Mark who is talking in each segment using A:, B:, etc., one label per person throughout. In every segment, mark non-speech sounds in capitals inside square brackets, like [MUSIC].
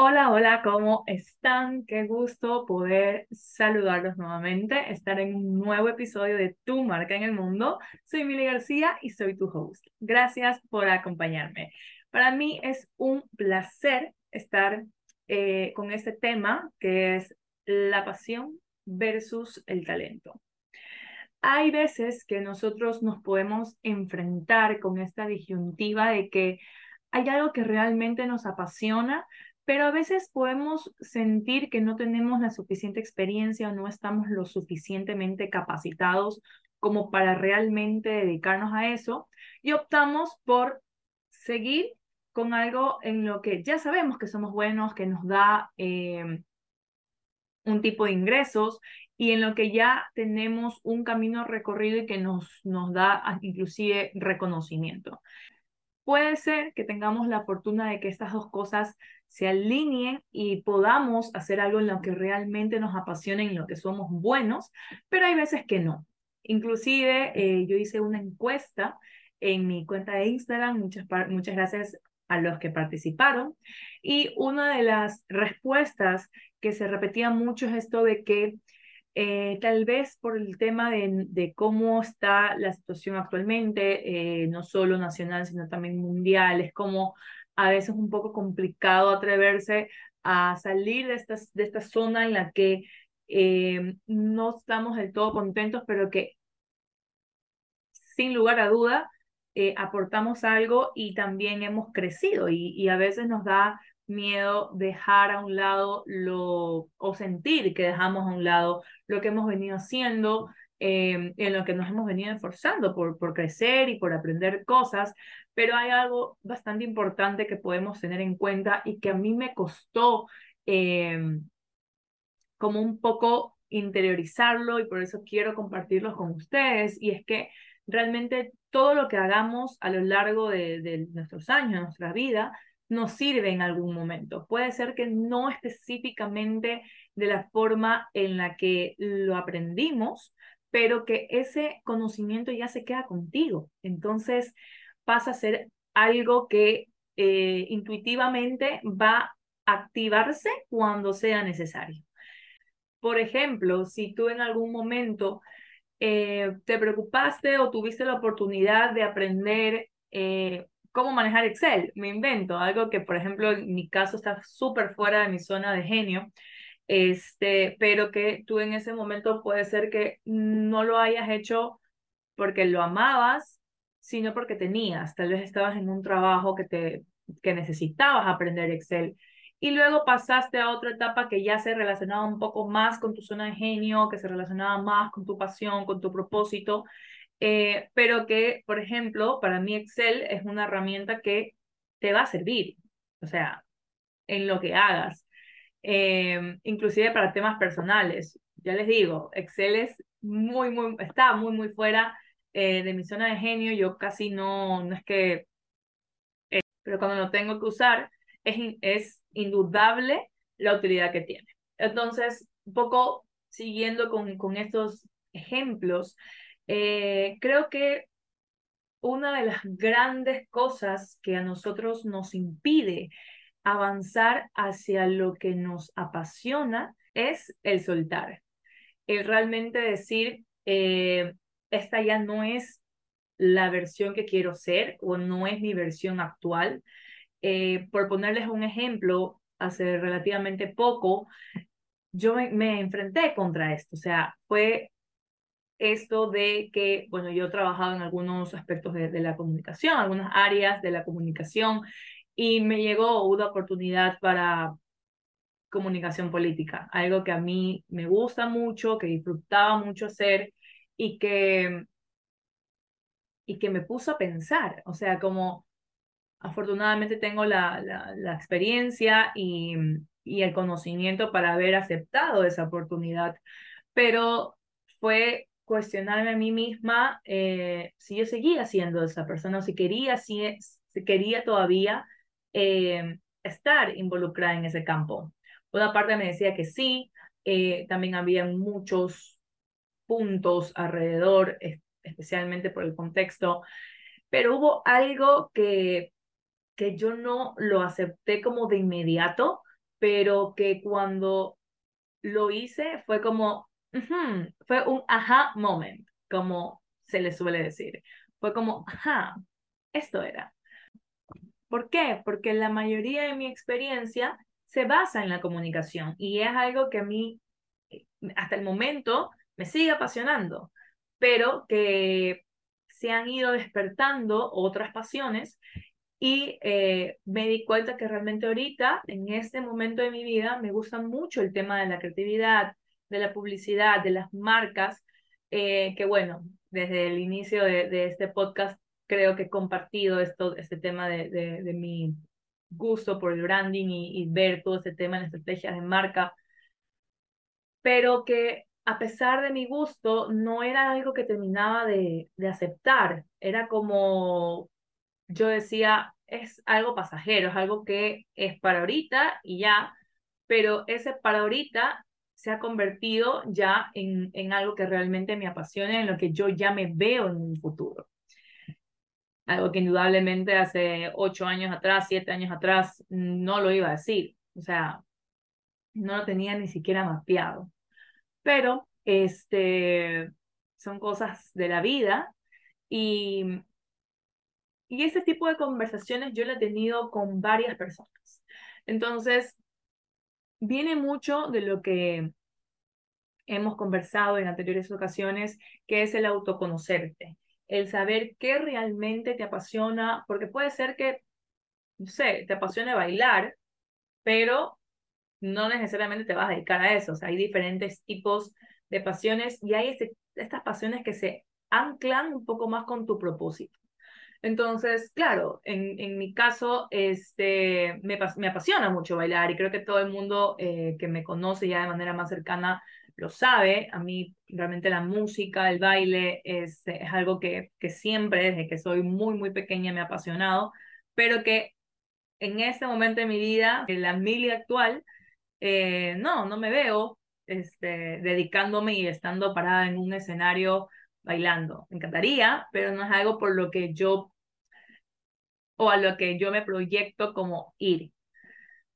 A: Hola, hola, ¿cómo están? Qué gusto poder saludarlos nuevamente, estar en un nuevo episodio de Tu Marca en el Mundo. Soy Mili García y soy tu host. Gracias por acompañarme. Para mí es un placer estar eh, con este tema que es la pasión versus el talento. Hay veces que nosotros nos podemos enfrentar con esta disyuntiva de que hay algo que realmente nos apasiona, pero a veces podemos sentir que no tenemos la suficiente experiencia o no estamos lo suficientemente capacitados como para realmente dedicarnos a eso y optamos por seguir con algo en lo que ya sabemos que somos buenos, que nos da eh, un tipo de ingresos y en lo que ya tenemos un camino recorrido y que nos, nos da inclusive reconocimiento. Puede ser que tengamos la fortuna de que estas dos cosas se alineen y podamos hacer algo en lo que realmente nos apasione, en lo que somos buenos, pero hay veces que no. Inclusive eh, yo hice una encuesta en mi cuenta de Instagram, muchas, muchas gracias a los que participaron, y una de las respuestas que se repetía mucho es esto de que eh, tal vez por el tema de, de, cómo está la situación actualmente, eh, no solo nacional, sino también mundial, es como a veces un poco complicado atreverse a salir de esta, de esta zona en la que eh, no estamos del todo contentos, pero que sin lugar a duda aportamos algo y también hemos crecido y, y a veces nos da miedo dejar a un lado lo o sentir que dejamos a un lado lo que hemos venido haciendo, eh, en lo que nos hemos venido esforzando por, por crecer y por aprender cosas, pero hay algo bastante importante que podemos tener en cuenta y que a mí me costó eh, como un poco interiorizarlo y por eso quiero compartirlo con ustedes y es que realmente todo lo que hagamos a lo largo de, de nuestros años, de nuestra vida, nos sirve en algún momento. Puede ser que no específicamente de la forma en la que lo aprendimos, pero que ese conocimiento ya se queda contigo. Entonces pasa a ser algo que eh, intuitivamente va a activarse cuando sea necesario. Por ejemplo, si tú en algún momento eh, te preocupaste o tuviste la oportunidad de aprender eh, cómo manejar Excel, me invento, algo que por ejemplo en mi caso está súper fuera de mi zona de genio, este, pero que tú en ese momento puede ser que no lo hayas hecho porque lo amabas, sino porque tenías, tal vez estabas en un trabajo que te que necesitabas aprender Excel. Y luego pasaste a otra etapa que ya se relacionaba un poco más con tu zona de genio, que se relacionaba más con tu pasión, con tu propósito, eh, pero que, por ejemplo, para mí Excel es una herramienta que te va a servir, o sea, en lo que hagas, eh, inclusive para temas personales. Ya les digo, Excel es muy, muy, está muy, muy fuera eh, de mi zona de genio, yo casi no, no es que, pero cuando lo tengo que usar, es, es indudable la utilidad que tiene. Entonces, un poco siguiendo con, con estos ejemplos, eh, creo que una de las grandes cosas que a nosotros nos impide avanzar hacia lo que nos apasiona es el soltar. El realmente decir, eh, esta ya no es la versión que quiero ser o no es mi versión actual. Eh, por ponerles un ejemplo, hace relativamente poco, yo me, me enfrenté contra esto. O sea, fue esto de que, bueno, yo he trabajado en algunos aspectos de, la comunicación, algunas áreas de la comunicación, y me llegó una oportunidad para comunicación política, algo que a mí me gusta mucho, que disfrutaba mucho hacer y que, y que me puso a pensar, o sea, como afortunadamente tengo la, la, la experiencia y, y el conocimiento para haber aceptado esa oportunidad, pero fue cuestionarme a mí misma eh, si yo seguía siendo esa persona o si quería, si, quería todavía eh, estar involucrada en ese campo. Una parte me decía que sí, eh, también había muchos puntos alrededor, especialmente por el contexto, pero hubo algo que, que yo no lo acepté como de inmediato pero que cuando lo hice fue como, fue un aha moment, como se le suele decir. Fue como, ajá, esto era. ¿Por qué? Porque la mayoría de mi experiencia se basa en la comunicación y es algo que a mí hasta el momento me sigue apasionando, pero que se han ido despertando otras pasiones y eh, me di cuenta que realmente ahorita, en este momento de mi vida, me gusta mucho el tema de la creatividad, de la publicidad, de las marcas, eh, que bueno, desde el inicio de, este podcast creo que he compartido esto, este tema de, de, mi gusto por el branding y, y, ver todo este tema en estrategias de marca, pero que a pesar de mi gusto no era algo que terminaba de, de aceptar, era como yo decía, es algo pasajero, es algo que es para ahorita y ya, pero ese para ahorita se ha convertido ya en, en algo que realmente me apasiona, en lo que yo ya me veo en un futuro. Algo que indudablemente hace ocho años atrás, siete años atrás, no lo iba a decir. O sea, no lo tenía ni siquiera mapeado. Pero este, son cosas de la vida y y ese tipo de conversaciones yo la he tenido con varias personas. Entonces, viene mucho de lo que hemos conversado en anteriores ocasiones, que es el autoconocerte, el saber qué realmente te apasiona, porque puede ser que, no sé, te apasione bailar, pero no necesariamente te vas a dedicar a eso. O sea, hay diferentes tipos de pasiones y hay este, estas pasiones que se anclan un poco más con tu propósito. Entonces, claro, en, en mi caso, este, me, me, apasiona mucho bailar y creo que todo el mundo eh, que me conoce ya de manera más cercana lo sabe. A mí realmente la música, el baile es, es algo que, que siempre, desde que soy muy, muy pequeña, me ha apasionado, pero que en este momento de mi vida, en la mili actual, eh, no, no me veo este, dedicándome y estando parada en un escenario bailando. Me encantaría, pero no es algo por lo que yo o a lo que yo me proyecto como ir.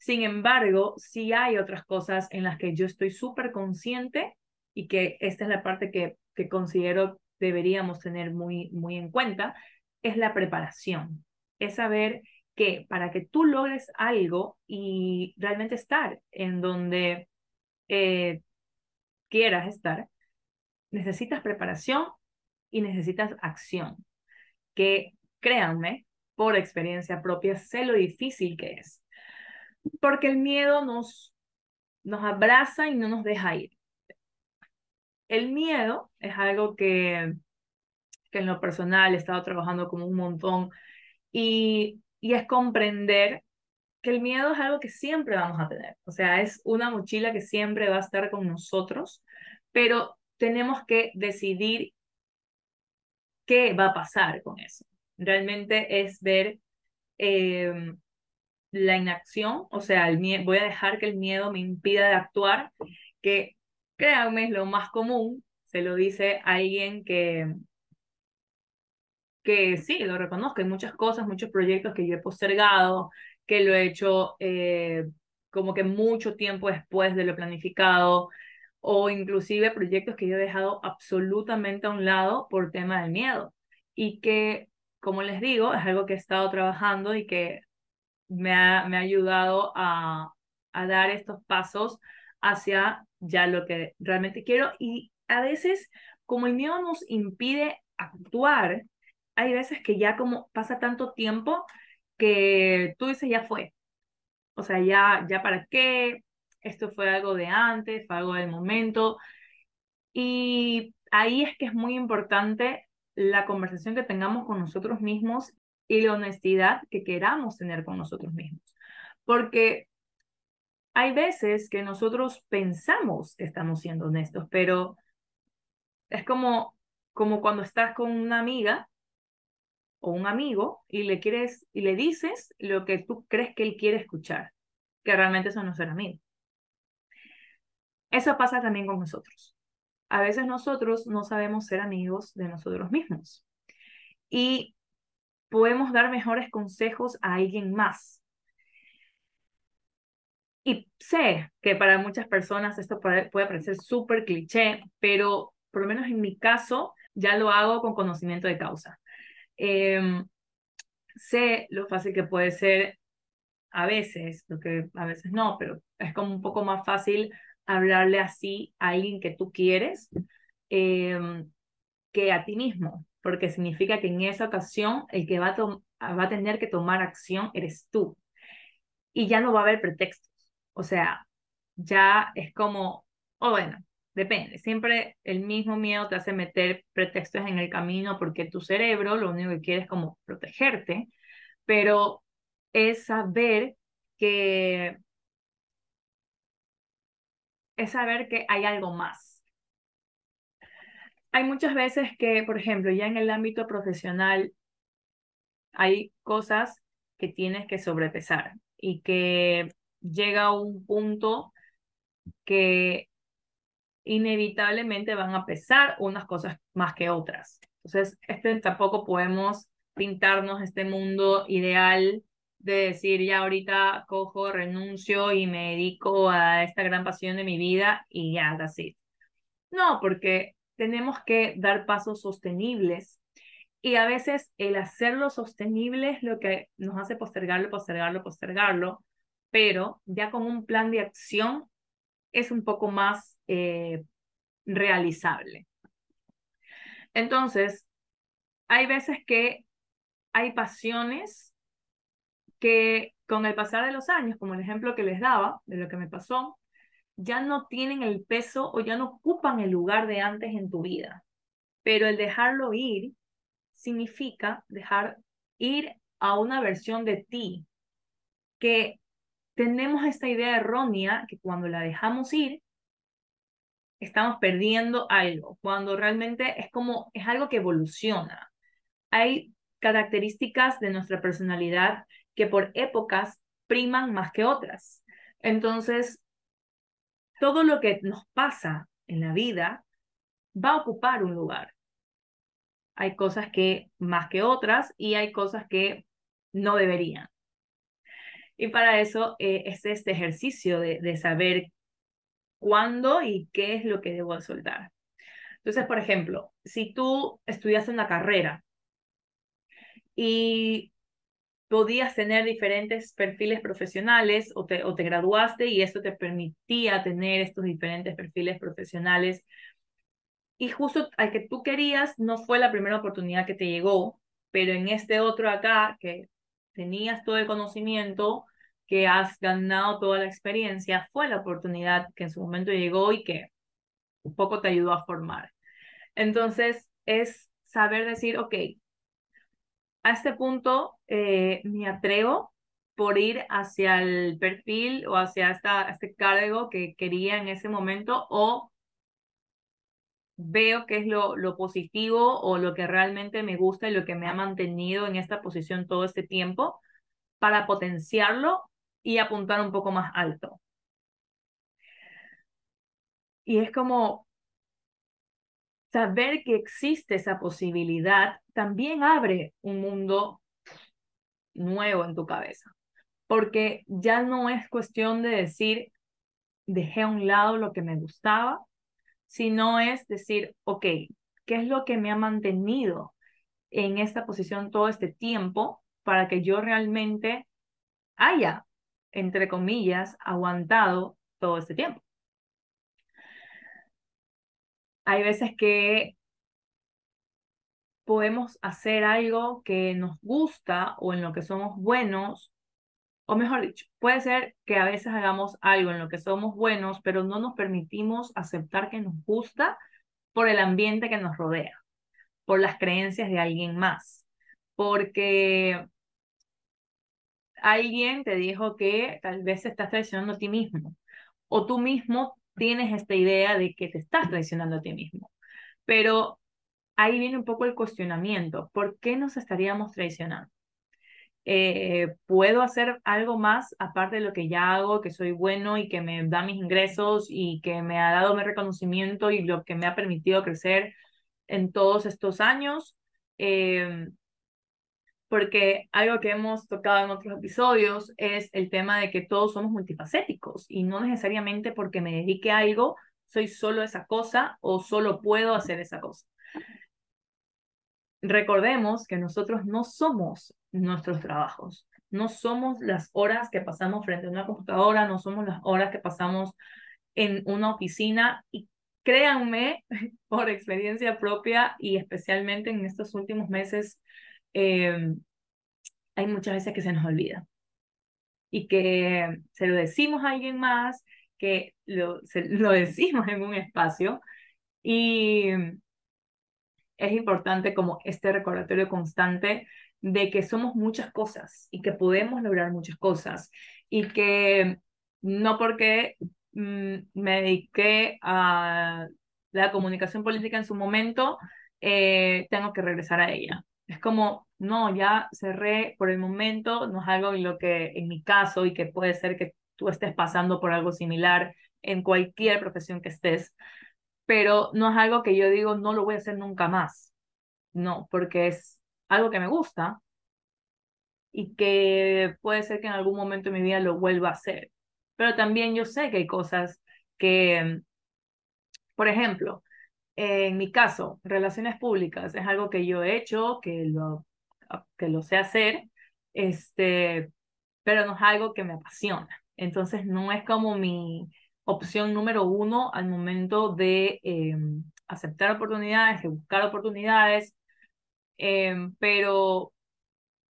A: Sin embargo, sí hay otras cosas en las que yo estoy súper consciente y que esta es la parte que, que considero deberíamos tener muy, muy en cuenta, es la preparación. Es saber que para que tú logres algo y realmente estar en donde eh, quieras estar, necesitas preparación y necesitas acción. Que créanme, por experiencia propia, sé lo difícil que es. Porque el miedo nos, nos abraza y no nos deja ir. El miedo es algo que, que en lo personal he estado trabajando como un montón y, y es comprender que el miedo es algo que siempre vamos a tener. O sea, es una mochila que siempre va a estar con nosotros, pero tenemos que decidir qué va a pasar con eso. Realmente es ver em, la inacción, o sea, el voy a dejar que el miedo me impida de actuar, que créanme es lo más común, se lo dice alguien que, que sí, lo reconozco, hay muchas cosas, muchos proyectos que yo he postergado, que lo he hecho eh, como que mucho tiempo después de lo planificado, o inclusive proyectos que yo he dejado absolutamente a un lado por tema del miedo. Y que, como les digo, es algo que he estado trabajando y que me ha, me ha ayudado a, a dar estos pasos hacia ya lo que realmente quiero y a veces como el miedo nos impide actuar, hay veces que ya como pasa tanto tiempo que tú dices ya fue. O sea, ya, ya para qué, esto fue algo de antes, fue algo del momento. Y ahí es que es muy importante la conversación que tengamos con nosotros mismos y la honestidad que queramos tener con nosotros mismos. Porque hay veces que nosotros pensamos que estamos siendo honestos, pero es como, como cuando estás con una amiga o un amigo y le quieres y le dices lo que tú crees que él quiere escuchar, que realmente eso no ser amigo. Eso pasa también con nosotros. A veces nosotros no sabemos ser amigos de nosotros mismos y podemos dar mejores consejos a alguien más. Y sé que para muchas personas esto puede, parecer súper cliché, pero por lo menos en mi caso ya lo hago con conocimiento de causa. Em, sé lo fácil que puede ser a veces, lo que a veces no, pero es como un poco más fácil hablarle así a alguien que tú quieres em, que a ti mismo, porque significa que en esa ocasión el que va a, va a tener que tomar acción eres tú. Y ya no va a haber pretextos. O sea, ya es como, o bueno, depende. Siempre el mismo miedo te hace meter pretextos en el camino porque tu cerebro lo único que quiere es como protegerte, pero es saber que es saber que hay algo más. Hay muchas veces que, por ejemplo, ya en el ámbito profesional hay cosas que tienes que sobrepesar y que llega un punto que inevitablemente van a pesar unas cosas más que otras. Entonces, este, tampoco podemos pintarnos este mundo ideal de decir ya ahorita cojo, renuncio y me dedico a esta gran pasión de mi vida y ya, así. No, porque tenemos que dar pasos sostenibles y a veces el hacerlo sostenible es lo que nos hace postergarlo, postergarlo, postergarlo, pero ya con un plan de acción es un poco más eh, realizable. Entonces, hay veces que hay pasiones que con el pasar de los años, como el ejemplo que les daba de lo que me pasó, ya no tienen el peso o ya no ocupan el lugar de antes en tu vida. Pero el dejarlo ir significa dejar ir a una versión de ti que tenemos esta idea errónea que cuando la dejamos ir, estamos perdiendo algo, cuando realmente es como, es algo que evoluciona. Hay características de nuestra personalidad que por épocas priman más que otras. Entonces, todo lo que nos pasa en la vida va a ocupar un lugar. Hay cosas que más que otras y hay cosas que no deberían. Y para eso eh, es este ejercicio de, de saber cuándo y qué es lo que debo soltar. Entonces, por ejemplo, si tú estudias una carrera y podías tener diferentes perfiles profesionales o te, o te graduaste y esto te permitía tener estos diferentes perfiles profesionales y justo al que tú querías no fue la primera oportunidad que te llegó, pero en este otro acá que tenías todo el conocimiento, que has ganado toda la experiencia, fue la oportunidad que en su momento llegó y que un poco te ayudó a formar. Entonces, es saber decir, ok, a este punto eh, me atrevo por ir hacia el perfil o hacia este cargo que quería en ese momento o veo qué es lo, lo positivo o lo que realmente me gusta y lo que me ha mantenido en esta posición todo este tiempo para potenciarlo y apuntar un poco más alto. Y es como saber que existe esa posibilidad también abre un mundo nuevo en tu cabeza, porque ya no es cuestión de decir, dejé a un lado lo que me gustaba, sino es decir, ok, ¿qué es lo que me ha mantenido en esta posición todo este tiempo para que yo realmente haya entre comillas, aguantado todo este tiempo. Hay veces que podemos hacer algo que nos gusta o en lo que somos buenos, o mejor dicho, puede ser que a veces hagamos algo en lo que somos buenos, pero no nos permitimos aceptar que nos gusta por el ambiente que nos rodea, por las creencias de alguien más, porque alguien te dijo que tal vez estás traicionando a ti mismo o tú mismo tienes esta idea de que te estás traicionando a ti mismo. Pero ahí viene un poco el cuestionamiento. ¿Por qué nos estaríamos traicionando? Eh, ¿Puedo hacer algo más aparte de lo que ya hago, que soy bueno y que me da mis ingresos y que me ha dado mi reconocimiento y lo que me ha permitido crecer en todos estos años? Eh, porque algo que hemos tocado en otros episodios es el tema de que todos somos multifacéticos y no necesariamente porque me dedique a algo soy solo esa cosa o solo puedo hacer esa cosa. Recordemos que nosotros no somos nuestros trabajos, no somos las horas que pasamos frente a una computadora, no somos las horas que pasamos en una oficina y créanme [LAUGHS] por experiencia propia y especialmente en estos últimos meses Em, hay muchas veces que se nos olvida y que se lo decimos a alguien más, que lo, lo [LAUGHS] decimos en un espacio y es importante como este recordatorio constante de que somos muchas cosas y que podemos lograr muchas cosas y que no porque mm, me dediqué a la comunicación política en su momento, eh, tengo que regresar a ella. Es como, no, ya cerré por el momento, no es algo en lo que, en mi caso, y que puede ser que tú estés pasando por algo similar en cualquier profesión que estés, pero no es algo que yo digo, no lo voy a hacer nunca más. No, porque es algo que me gusta y que puede ser que en algún momento de mi vida lo vuelva a hacer. Pero también yo sé que hay cosas que, por ejemplo, en mi caso, relaciones públicas es algo que yo he hecho, que lo, que lo sé hacer, este, pero no es algo que me apasiona. Entonces no es como mi opción número uno al momento de em, aceptar oportunidades, de buscar oportunidades, em, pero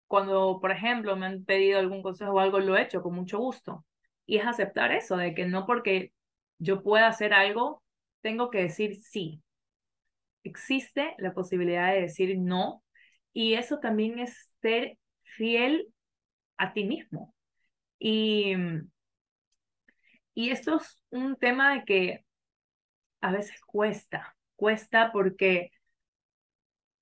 A: cuando, por ejemplo, me han pedido algún consejo o algo, lo he hecho con mucho gusto. Y es aceptar eso, de que no porque yo pueda hacer algo, tengo que decir sí existe la posibilidad de decir no y eso también es ser fiel a ti mismo. Y, y esto es un tema de que a veces cuesta, cuesta porque,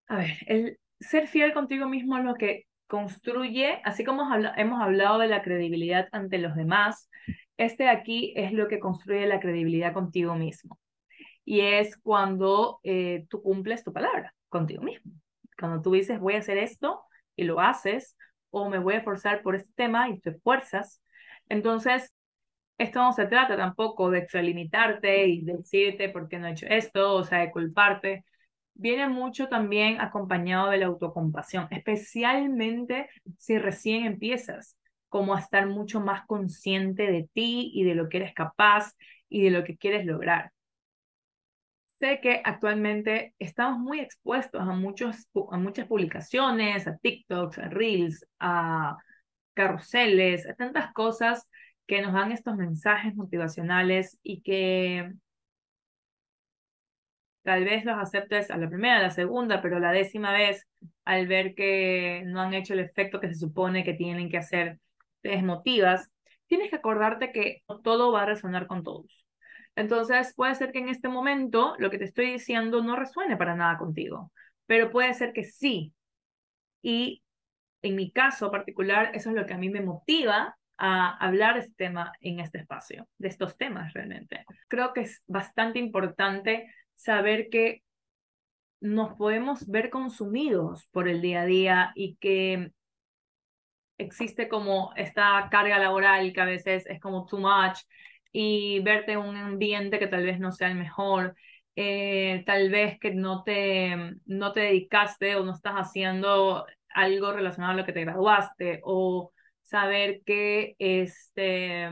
A: a ver, el ser fiel contigo mismo es lo que construye, así como hemos hablado de la credibilidad ante los demás, este aquí es lo que construye la credibilidad contigo mismo y es cuando eh, tú cumples tu palabra contigo mismo. Cuando tú dices, voy a hacer esto y lo haces, o me voy a esforzar por este tema y te esfuerzas. Entonces, esto no se trata tampoco de extralimitarte y decirte por qué no he hecho esto, o sea, de culparte. Viene mucho también acompañado de la autocompasión, especialmente si recién empiezas, como a estar mucho más consciente de ti y de lo que eres capaz y de lo que quieres lograr. Sé que actualmente estamos muy expuestos a, muchos, a muchas publicaciones, a TikToks, a Reels, a carruseles, a tantas cosas que nos dan estos mensajes motivacionales y que tal vez los aceptes a la primera, a la segunda, pero la décima vez, al ver que no han hecho el efecto que se supone que tienen que hacer, te desmotivas, tienes que acordarte que todo va a resonar con todos. Entonces, puede ser que en este momento lo que te estoy diciendo no resuene para nada contigo, pero puede ser que sí. Y en mi caso particular, eso es lo que a mí me motiva a hablar este tema en este espacio, de estos temas realmente. Creo que es bastante importante saber que nos podemos ver consumidos por el día a día y que existe como esta carga laboral que a veces es como too much y verte en un ambiente que tal vez no sea el mejor, eh, tal vez que no te, no te dedicaste o no estás haciendo algo relacionado a lo que te graduaste, o saber que este,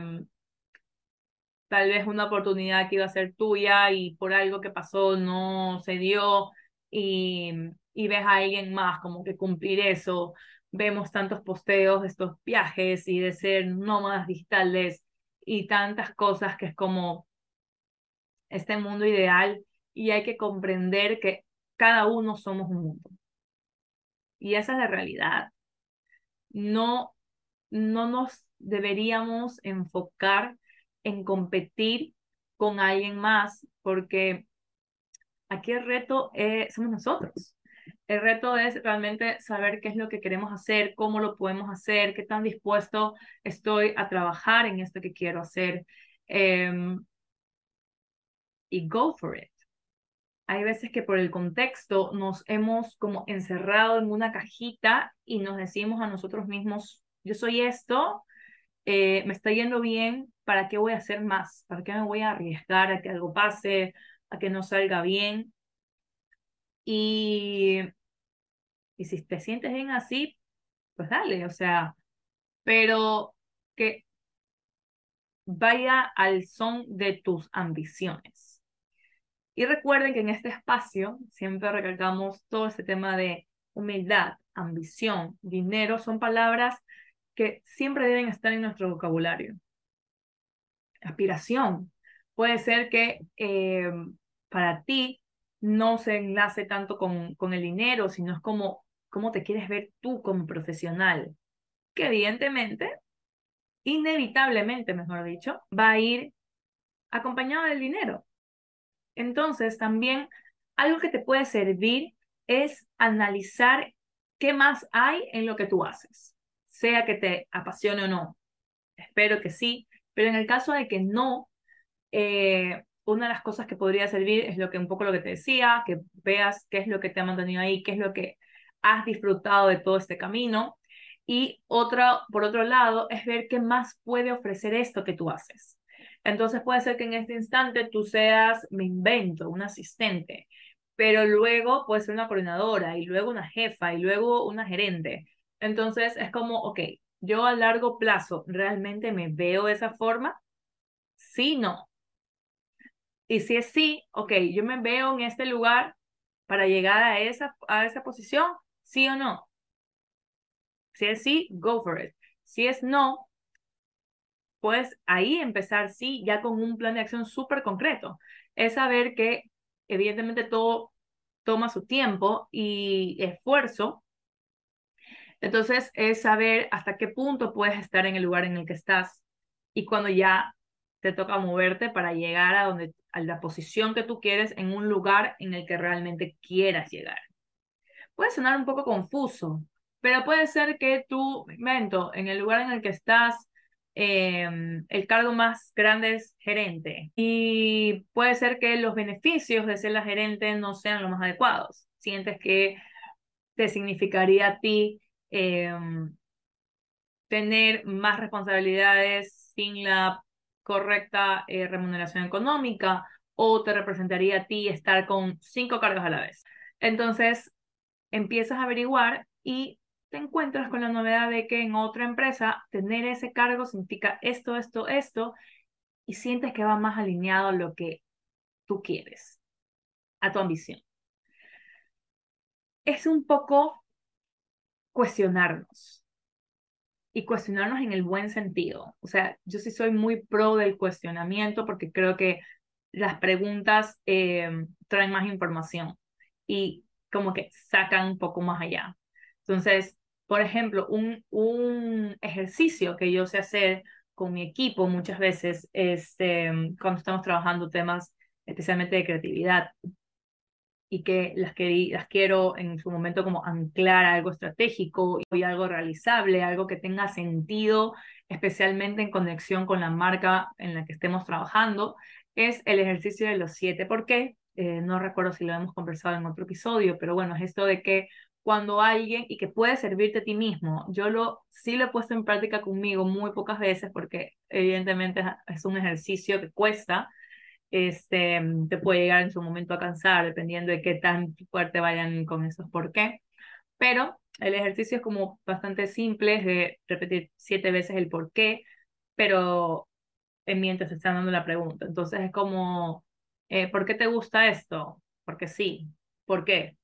A: tal vez una oportunidad que iba a ser tuya y por algo que pasó no se dio y, y ves a alguien más como que cumplir eso. Vemos tantos posteos de estos viajes y de ser nómadas digitales y tantas cosas que es como este mundo ideal y hay que comprender que cada uno somos un mundo. Y esa es la realidad. No, no nos deberíamos enfocar en competir con alguien más porque aquí el reto somos nosotros. El reto es realmente saber qué es lo que queremos hacer, cómo lo podemos hacer, qué tan dispuesto estoy a trabajar en esto que quiero hacer. Em, y go for it. hay veces que por el contexto nos hemos como encerrado en una cajita y nos decimos a nosotros mismos, yo soy esto, eh, me está yendo bien, ¿para qué voy a hacer más? ¿Para qué me voy a arriesgar a que algo pase, a que no salga bien? Y, y si te sientes bien así, pues dale, o sea, pero que vaya al son de tus ambiciones. Y recuerden que en este espacio siempre recalcamos todo este tema de humildad, ambición, dinero, son palabras que siempre deben estar en nuestro vocabulario. Aspiración. Puede ser que eh, para ti no se enlace tanto con, con el dinero, sino es como cómo te quieres ver tú como profesional, que evidentemente, inevitablemente, mejor dicho, va a ir acompañado del dinero. Entonces, también algo que te puede servir es analizar qué más hay en lo que tú haces sea que te apasione o no. Espero que sí, pero en el caso de que no, eh, una de las cosas que podría servir es lo que un poco lo que te decía, que veas qué es lo que te ha mantenido ahí, qué es lo que has disfrutado de todo este camino. Y otra, por otro lado, es ver qué más puede ofrecer esto que tú haces. Entonces puede ser que en este instante tú seas, me invento, un asistente, pero luego puede ser una coordinadora y luego una jefa y luego una gerente. Entonces es como, ok, yo a largo plazo realmente me veo de esa forma, sí, no. Y si es sí, ok, yo me veo en este lugar para llegar a esa, a esa posición, sí o no. Si es sí, go for it. Si es no, pues ahí empezar, sí, ya con un plan de acción súper concreto. Es saber que evidentemente todo toma su tiempo y esfuerzo, entonces es saber hasta qué punto puedes estar en el lugar en el que estás y cuando ya te toca moverte para llegar a donde a la posición que tú quieres en un lugar en el que realmente quieras llegar. Puede sonar un poco confuso, pero puede ser que tú, mento, en el lugar en el que estás, em, el cargo más grande es gerente y puede ser que los beneficios de ser la gerente no sean los más adecuados. Sientes que te significaría a ti Em, tener más responsabilidades sin la correcta eh, remuneración económica o te representaría a ti estar con cinco cargos a la vez. Entonces, empiezas a averiguar y te encuentras con la novedad de que en otra empresa tener ese cargo significa esto, esto, esto, y sientes que va más alineado a lo que tú quieres, a tu ambición. Es un poco cuestionarnos. Y cuestionarnos en el buen sentido. O sea, yo sí soy muy pro del cuestionamiento porque creo que las preguntas eh, traen más información y como que sacan un poco más allá. Entonces, por ejemplo, un, un ejercicio que yo sé hacer con mi equipo muchas veces, este, cuando estamos trabajando temas especialmente de creatividad, y que las, que las quiero en su momento como anclar algo estratégico y algo realizable, algo que tenga sentido, especialmente en conexión con la marca en la que estemos trabajando, es el ejercicio de los siete. ¿Por qué? Eh, no recuerdo si lo hemos conversado en otro episodio, pero bueno, es esto de que cuando alguien y que puede servirte a ti mismo, yo lo sí lo he puesto en práctica conmigo muy pocas veces porque evidentemente es un ejercicio que cuesta, este, te puede llegar en su momento a cansar, dependiendo de qué tan fuerte vayan con esos por qué. Pero el ejercicio es como bastante simple, es de repetir siete veces el por qué, pero en mientras se están dando la pregunta. Entonces es como, eh, ¿por qué te gusta esto? Porque sí. ¿Por qué?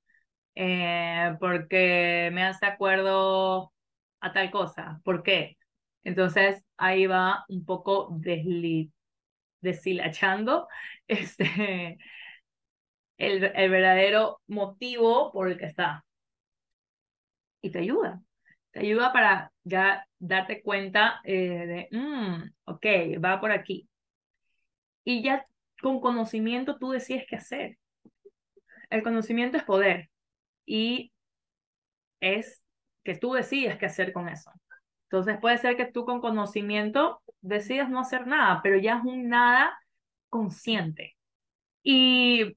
A: Eh, porque me hace acuerdo a tal cosa. ¿Por qué? Entonces ahí va un poco desli deshilachando [LAUGHS] este, el, el verdadero motivo por el que está. Y te ayuda. Te ayuda para ya darte cuenta eh, de, mm, ok, va por aquí. Y ya con conocimiento tú decides qué hacer. El conocimiento es poder y es que tú decides qué hacer con eso. Entonces puede ser que tú con conocimiento decidas no hacer nada, pero ya es un nada consciente. Y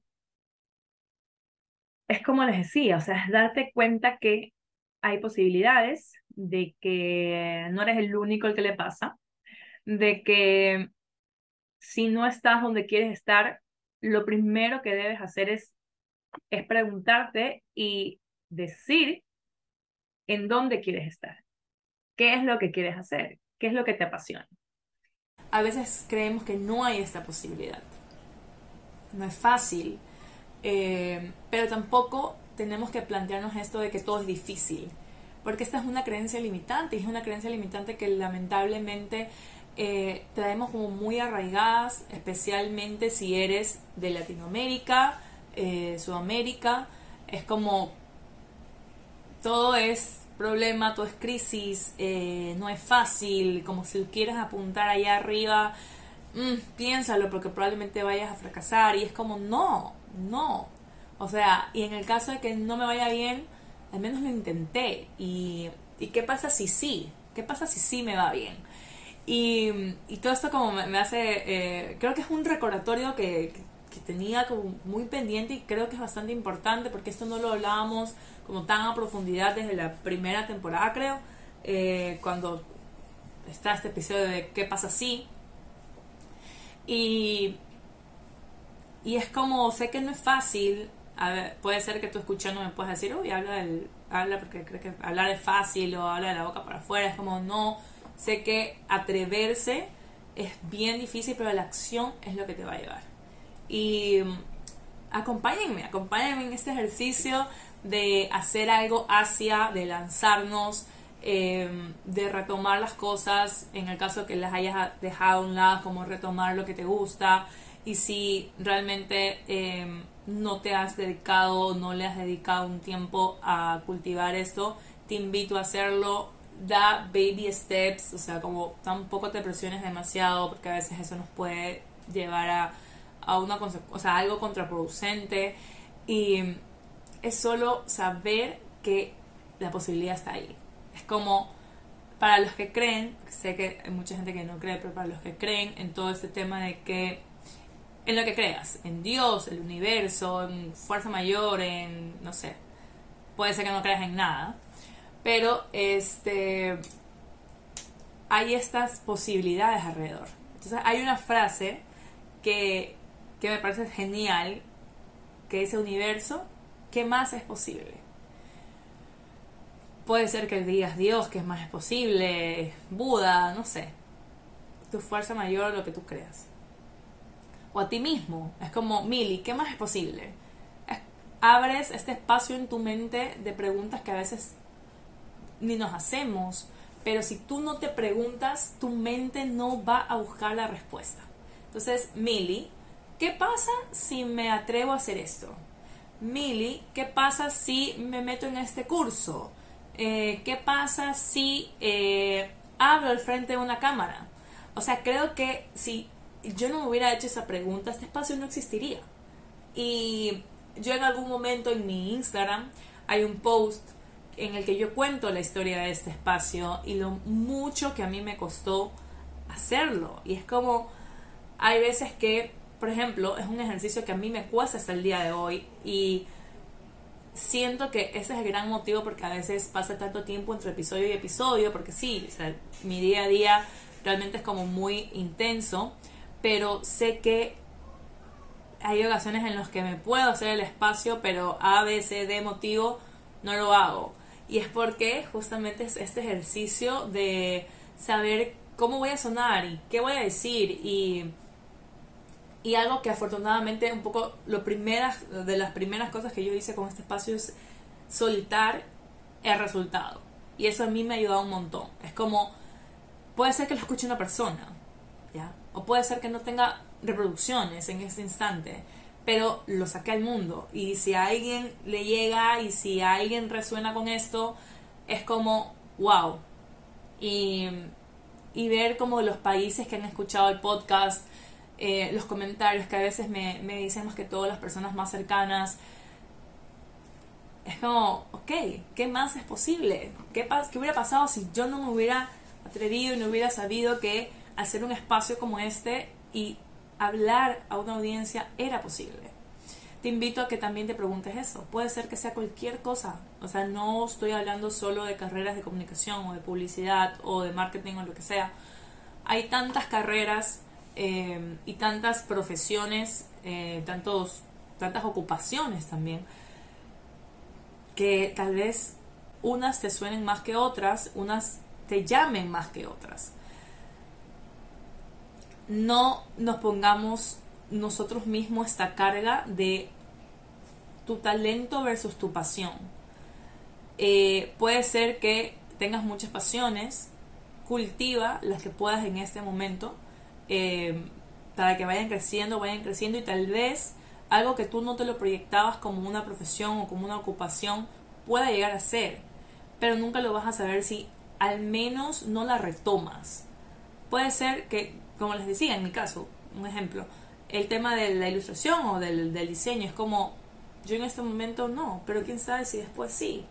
A: es como les decía, o sea, es darte cuenta que hay posibilidades de que no eres el único el que le pasa, de que si no estás donde quieres estar, lo primero que debes hacer es, es preguntarte y decir en dónde quieres estar, qué es lo que quieres hacer, qué es lo que te apasiona.
B: A veces creemos que no hay esta posibilidad. No es fácil, eh, pero tampoco tenemos que plantearnos esto de que todo es difícil, porque esta es una creencia limitante y es una creencia limitante que lamentablemente eh, traemos como muy arraigadas, especialmente si eres de Latinoamérica, eh, Sudamérica, es como todo es problema, todo es crisis, eh, no es fácil, como si quieres apuntar allá arriba, mm, piénsalo porque probablemente vayas a fracasar y es como no, no, o sea, y en el caso de que no me vaya bien, al menos lo intenté y, y qué pasa si sí, qué pasa si sí me va bien y, todo esto como me, hace, eh, creo que es un recordatorio que, tenía como muy pendiente y creo que es bastante importante porque esto no lo hablábamos como tan a profundidad desde la primera temporada, creo, eh, cuando está este episodio de ¿Qué pasa si? Y, y es como, sé que no es fácil, a ver, puede ser que tú escuchando me puedas decir, uy, habla, del, habla porque crees que hablar es fácil o habla de la boca para afuera, es como, no, Sé que atreverse es bien difícil, pero la acción es lo que te va a llevar. Y mm, acompáñenme, acompáñenme en este ejercicio de hacer algo hacia, de lanzarnos, em, de retomar las cosas, en el caso que las hayas dejado a un lado, como retomar lo que te gusta. Y si realmente em, no te has dedicado, no le has dedicado un tiempo a cultivar esto, te invito a hacerlo da baby steps, o sea, como tampoco te presiones demasiado, porque a veces eso nos puede llevar a, a una o sea, algo contraproducente. Y es solo saber que la posibilidad está ahí. Es como para los que creen, sé que hay mucha gente que no cree, pero para los que creen en todo este tema de que en lo que creas, en Dios, el universo, en fuerza mayor, en no sé, puede ser que no creas en nada, pero este hay estas posibilidades alrededor. Entonces hay una frase que, que me parece genial, que dice universo, ¿qué más es posible? Puede ser que digas Dios, ¿qué más es posible? Buda, no sé. Tu fuerza mayor, lo que tú creas. O a ti mismo. Es como, Mili, ¿qué más es posible? abres este espacio en tu mente de preguntas que a veces ni nos hacemos, pero si tú no te preguntas, tu mente no va a buscar la respuesta. Entonces, Mili, ¿qué pasa si me atrevo a hacer esto? Mili, ¿qué pasa si me meto en este curso? Eh, ¿Qué pasa si eh, hablo al frente de una cámara? O sea, creo que si yo no me hubiera hecho esa pregunta, este espacio no existiría. Y yo en algún momento en mi Instagram hay un post en el que yo cuento la historia de este espacio y lo mucho que a mí me costó hacerlo. Y es como, hay veces que, por ejemplo, es un ejercicio que a mí me cuesta hasta el día de hoy y siento que ese es el gran motivo porque a veces pasa tanto tiempo entre episodio y episodio, porque sí, mi día a día realmente es como muy intenso, pero sé que hay ocasiones en las que me puedo hacer el espacio, pero A, B, C, D motivo no lo hago. Y es porque justamente es este ejercicio de saber cómo voy a sonar y qué voy a decir y, y algo que afortunadamente un poco lo primeras, de las primeras cosas que yo hice con este espacio es soltar el resultado. Y eso a mí me ha ayudado un montón. Es como, puede ser que lo escuche una persona, ¿ya? O puede ser que no tenga reproducciones en ese instante pero lo saqué al mundo. Y si a alguien le llega y si a alguien resuena con esto, es como, wow. Y, y ver como los países que han escuchado el podcast, eh, los comentarios que a veces me, me dicen más que todas las personas más cercanas, es como, ok, ¿qué más es posible? ¿Qué, ¿Qué hubiera pasado si yo no me hubiera atrevido y no hubiera sabido que hacer un espacio como este y hablar a una audiencia era posible. te invito a que también te preguntes eso. Puede ser que sea cualquier cosa. O sea, no estoy hablando solo de carreras de comunicación o de publicidad o de marketing o lo que sea. Hay tantas carreras eh, y tantas profesiones, eh, tantos, tantas ocupaciones también, que tal vez unas te suenen más que otras, unas te llamen más que otras. No nos pongamos nosotros mismos esta carga de tu talento versus tu pasión. Eh, puede ser que tengas muchas pasiones, cultiva las que puedas en este momento eh, para que vayan creciendo, vayan creciendo y tal vez algo que tú no te lo proyectabas como una profesión o como una ocupación pueda llegar a ser, pero nunca lo vas a saber si al menos no la retomas. Puede ser que, como les decía en mi caso, un ejemplo, el tema de la ilustración o del, diseño. Es como, yo en este momento no, pero quién sabe si después sí.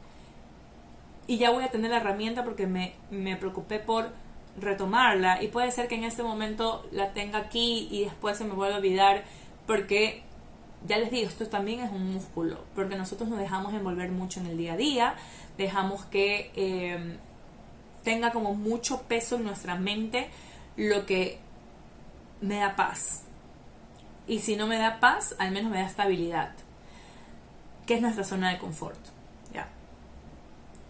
B: Y ya voy a tener la herramienta porque me, me preocupé por retomarla y puede ser que en este momento la tenga aquí y después se me vuelva a olvidar porque ya les digo, esto también es un músculo, porque nosotros nos dejamos envolver mucho en el día a día, dejamos que eh, tenga como mucho peso en nuestra mente lo que me da paz, y si no me da paz, al menos me da estabilidad, que es nuestra zona de confort. ¿ya?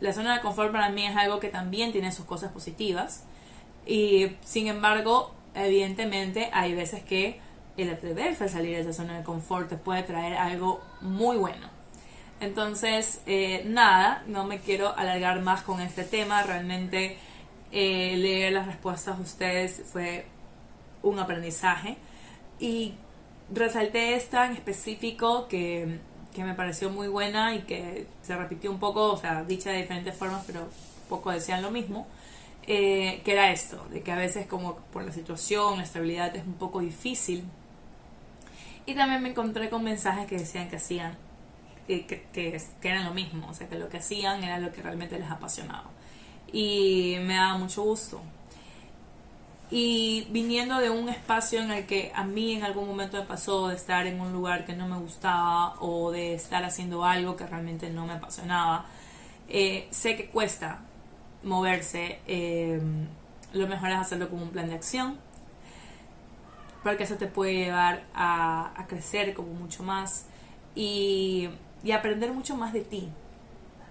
B: La zona de confort para mí es algo que también tiene sus cosas positivas y sin embargo, evidentemente hay veces que el atreverse a salir de esa zona de confort te puede traer algo muy bueno. Entonces, eh, nada, no me quiero alargar más con este tema. Realmente eh, leer las respuestas de ustedes fue un aprendizaje. Y resalté esta en específico que, me pareció muy buena y que se repitió un poco, o sea, dicha de diferentes formas, pero poco decían lo mismo, eh, que era esto, de que a veces como por la situación, la estabilidad es un poco difícil. Y también me encontré con mensajes que decían que hacían, que, que, que, eran lo mismo, o sea, que lo que hacían era lo que realmente les apasionaba. Y me daba mucho gusto y viniendo de un espacio en el que a mí en algún momento me pasó de estar en un lugar que no me gustaba o de estar haciendo algo que realmente no me apasionaba, eh, sé que cuesta moverse. Eh, lo mejor es hacerlo como un plan de acción, porque eso te puede llevar a, a crecer como mucho más y, y aprender mucho más de ti,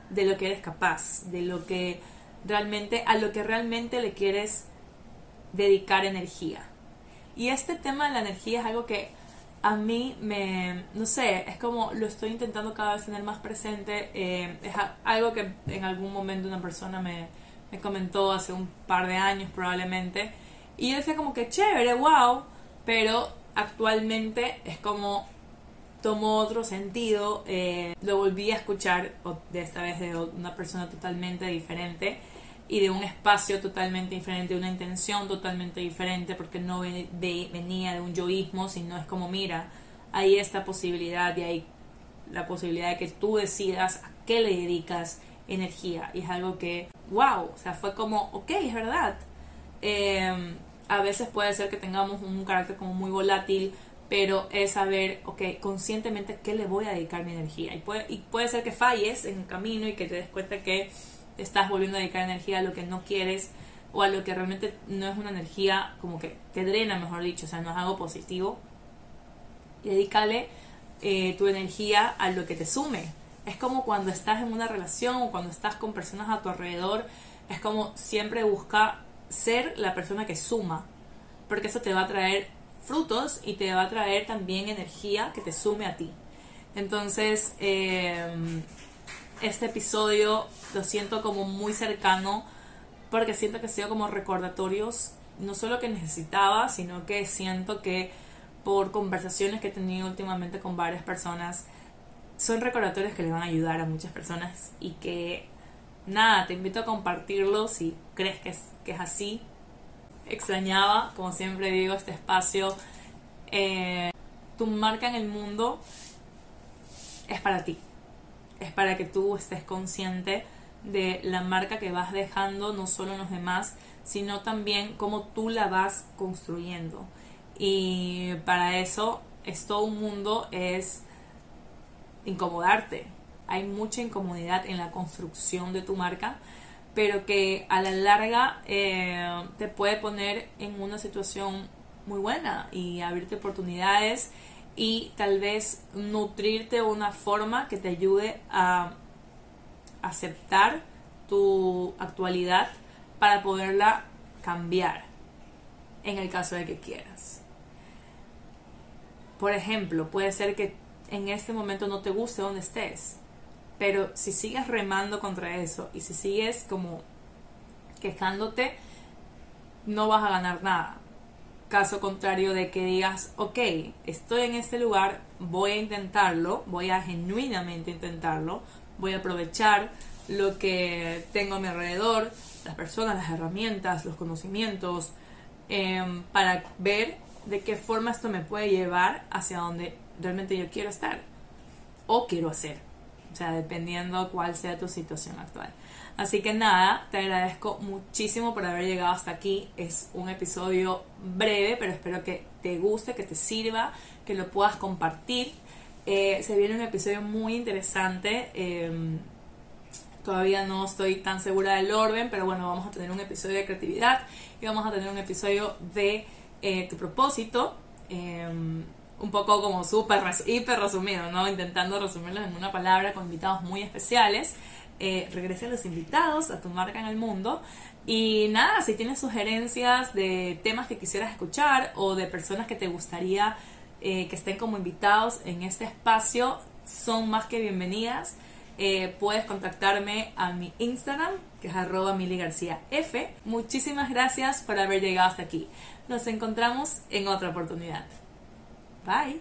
B: de lo que eres capaz, de lo que realmente, a lo que realmente le quieres dedicar energía. Y este tema de la energía es algo que a mí me, no sé, es como lo estoy intentando cada vez tener más presente. Eh, es algo que en algún momento una persona me, me comentó hace un par de años probablemente. Y yo decía como que chévere, wow, pero actualmente es como tomó otro sentido. Eh, lo volví a escuchar de esta vez de una persona totalmente diferente y de un espacio totalmente diferente, de una intención totalmente diferente, porque no venía de un yoísmo, sino es como, mira, hay esta posibilidad y hay la posibilidad de que tú decidas a qué le dedicas energía. Y es algo que, wow, o sea, fue como, ok, es verdad. Em, a veces puede ser que tengamos un carácter como muy volátil, pero es saber, ok, conscientemente qué le voy a dedicar mi energía. Y puede, y puede ser que falles en el camino y que te des cuenta que estás volviendo a dedicar energía a lo que no quieres o a lo que realmente no es una energía como que te drena, mejor dicho, o sea, no es algo positivo. Y dedícale eh, tu energía a lo que te sume. Es como cuando estás en una relación o cuando estás con personas a tu alrededor, es como siempre busca ser la persona que suma, porque eso te va a traer frutos y te va a traer también energía que te sume a ti. Entonces, eh, este episodio lo siento como muy cercano porque siento que ha sido como recordatorios no solo que necesitaba, sino que siento que por conversaciones que he tenido últimamente con varias personas, son recordatorios que le van a ayudar a muchas personas y que nada, te invito a compartirlo si crees que es, que es así. Extrañaba, como siempre digo, este espacio. Eh, tu marca en el mundo es para ti es para que tú estés consciente de la marca que vas dejando, no solo en los demás, sino también cómo tú la vas construyendo. Y para eso es todo un mundo, es incomodarte. Hay mucha incomodidad en la construcción de tu marca, pero que a la larga eh, te puede poner en una situación muy buena y abrirte oportunidades y tal vez nutrirte de una forma que te ayude a aceptar tu actualidad para poderla cambiar en el caso de que quieras. Por ejemplo, puede ser que en este momento no te guste donde estés, pero si sigues remando contra eso y si sigues como quejándote, no vas a ganar nada. Caso contrario de que digas, ok, estoy en este lugar, voy a intentarlo, voy a genuinamente intentarlo, voy a aprovechar lo que tengo a mi alrededor, las personas, las herramientas, los conocimientos, em, para ver de qué forma esto me puede llevar hacia donde realmente yo quiero estar o quiero hacer. O sea, dependiendo cuál sea tu situación actual. Así que nada, te agradezco muchísimo por haber llegado hasta aquí. Es un episodio breve, pero espero que te guste, que te sirva, que lo puedas compartir. Eh, se viene un episodio muy interesante. Em, todavía no estoy tan segura del orden, pero bueno, vamos a tener un episodio de creatividad y vamos a tener un episodio de eh, tu propósito. Un poco como súper, hiper resumido, ¿no? Intentando resumirlo en una palabra con invitados muy especiales. Eh, regresen los invitados a tu marca en el mundo. Y nada, si tienes sugerencias de temas que quisieras escuchar o de personas que te gustaría eh, que estén como invitados en este espacio, son más que bienvenidas. Eh, puedes contactarme a mi Instagram, que es arroba Mili García F. Muchísimas gracias por haber llegado hasta aquí. Nos encontramos en otra oportunidad. Bye.